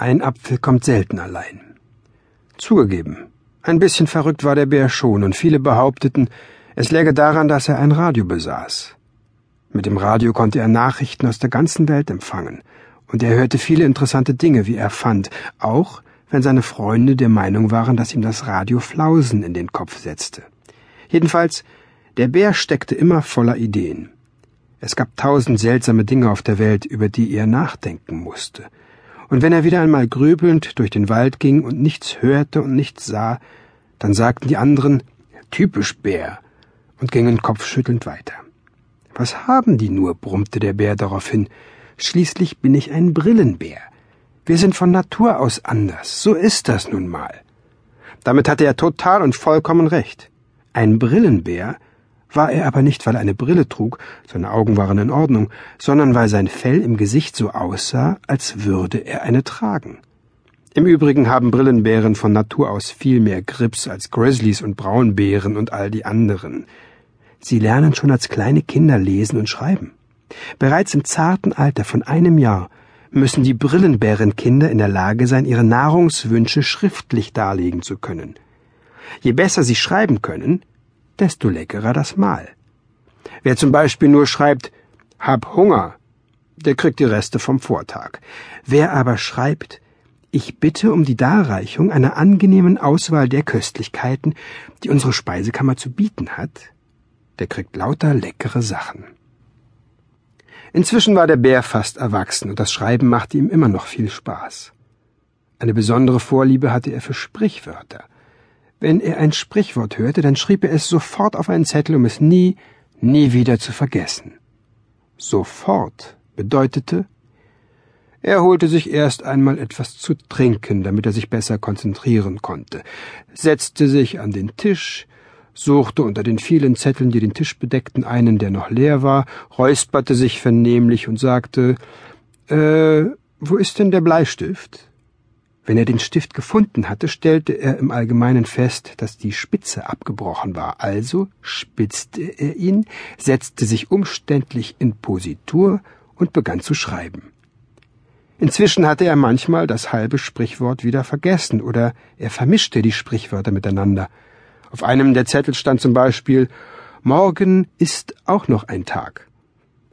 Ein Apfel kommt selten allein. Zugegeben, ein bisschen verrückt war der Bär schon, und viele behaupteten, es läge daran, dass er ein Radio besaß. Mit dem Radio konnte er Nachrichten aus der ganzen Welt empfangen, und er hörte viele interessante Dinge, wie er fand, auch wenn seine Freunde der Meinung waren, dass ihm das Radio Flausen in den Kopf setzte. Jedenfalls, der Bär steckte immer voller Ideen. Es gab tausend seltsame Dinge auf der Welt, über die er nachdenken musste und wenn er wieder einmal grübelnd durch den Wald ging und nichts hörte und nichts sah, dann sagten die anderen typisch Bär und gingen kopfschüttelnd weiter. Was haben die nur? brummte der Bär daraufhin. Schließlich bin ich ein Brillenbär. Wir sind von Natur aus anders. So ist das nun mal. Damit hatte er total und vollkommen recht. Ein Brillenbär war er aber nicht, weil er eine Brille trug, seine Augen waren in Ordnung, sondern weil sein Fell im Gesicht so aussah, als würde er eine tragen. Im Übrigen haben Brillenbären von Natur aus viel mehr Grips als Grizzlies und Braunbären und all die anderen. Sie lernen schon als kleine Kinder lesen und schreiben. Bereits im zarten Alter von einem Jahr müssen die Brillenbärenkinder in der Lage sein, ihre Nahrungswünsche schriftlich darlegen zu können. Je besser sie schreiben können, desto leckerer das Mahl. Wer zum Beispiel nur schreibt, hab Hunger, der kriegt die Reste vom Vortag. Wer aber schreibt, ich bitte um die Darreichung einer angenehmen Auswahl der Köstlichkeiten, die unsere Speisekammer zu bieten hat, der kriegt lauter leckere Sachen. Inzwischen war der Bär fast erwachsen und das Schreiben machte ihm immer noch viel Spaß. Eine besondere Vorliebe hatte er für Sprichwörter. Wenn er ein Sprichwort hörte, dann schrieb er es sofort auf einen Zettel, um es nie, nie wieder zu vergessen. Sofort bedeutete, er holte sich erst einmal etwas zu trinken, damit er sich besser konzentrieren konnte, setzte sich an den Tisch, suchte unter den vielen Zetteln, die den Tisch bedeckten, einen, der noch leer war, räusperte sich vernehmlich und sagte Äh, wo ist denn der Bleistift? Wenn er den Stift gefunden hatte, stellte er im Allgemeinen fest, dass die Spitze abgebrochen war, also spitzte er ihn, setzte sich umständlich in Positur und begann zu schreiben. Inzwischen hatte er manchmal das halbe Sprichwort wieder vergessen oder er vermischte die Sprichwörter miteinander. Auf einem der Zettel stand zum Beispiel Morgen ist auch noch ein Tag.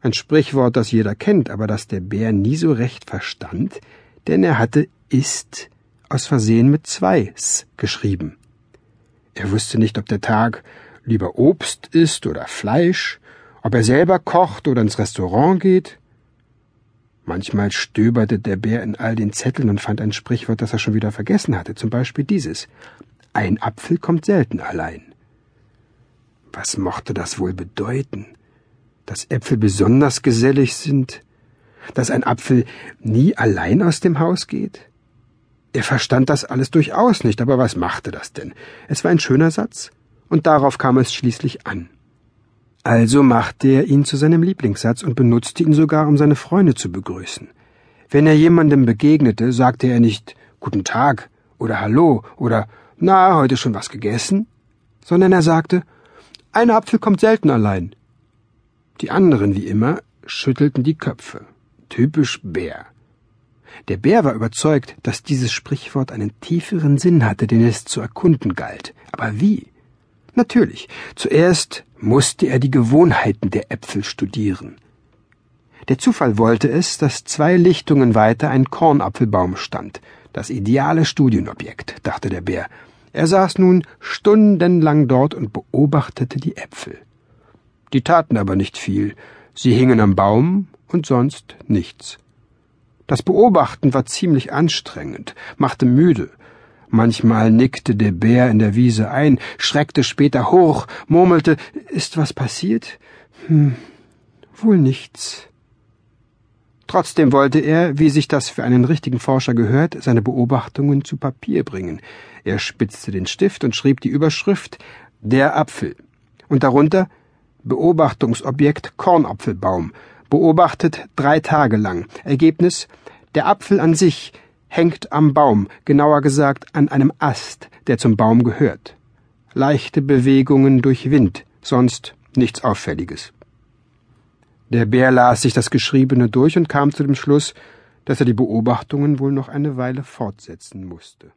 Ein Sprichwort, das jeder kennt, aber das der Bär nie so recht verstand, denn er hatte ist aus Versehen mit zwei s geschrieben. Er wusste nicht, ob der Tag lieber Obst isst oder Fleisch, ob er selber kocht oder ins Restaurant geht. Manchmal stöberte der Bär in all den Zetteln und fand ein Sprichwort, das er schon wieder vergessen hatte, zum Beispiel dieses Ein Apfel kommt selten allein. Was mochte das wohl bedeuten? Dass Äpfel besonders gesellig sind? Dass ein Apfel nie allein aus dem Haus geht? Er verstand das alles durchaus nicht, aber was machte das denn? Es war ein schöner Satz, und darauf kam es schließlich an. Also machte er ihn zu seinem Lieblingssatz und benutzte ihn sogar, um seine Freunde zu begrüßen. Wenn er jemandem begegnete, sagte er nicht Guten Tag oder Hallo oder Na, heute schon was gegessen, sondern er sagte Ein Apfel kommt selten allein. Die anderen, wie immer, schüttelten die Köpfe. Typisch Bär. Der Bär war überzeugt, dass dieses Sprichwort einen tieferen Sinn hatte, den es zu erkunden galt. Aber wie? Natürlich, zuerst musste er die Gewohnheiten der Äpfel studieren. Der Zufall wollte es, dass zwei Lichtungen weiter ein Kornapfelbaum stand. Das ideale Studienobjekt, dachte der Bär. Er saß nun stundenlang dort und beobachtete die Äpfel. Die taten aber nicht viel. Sie hingen am Baum und sonst nichts. Das Beobachten war ziemlich anstrengend, machte müde. Manchmal nickte der Bär in der Wiese ein, schreckte später hoch, murmelte, ist was passiert? Hm, wohl nichts. Trotzdem wollte er, wie sich das für einen richtigen Forscher gehört, seine Beobachtungen zu Papier bringen. Er spitzte den Stift und schrieb die Überschrift Der Apfel und darunter Beobachtungsobjekt Kornapfelbaum beobachtet drei Tage lang. Ergebnis Der Apfel an sich hängt am Baum, genauer gesagt an einem Ast, der zum Baum gehört. Leichte Bewegungen durch Wind, sonst nichts Auffälliges. Der Bär las sich das Geschriebene durch und kam zu dem Schluss, dass er die Beobachtungen wohl noch eine Weile fortsetzen musste.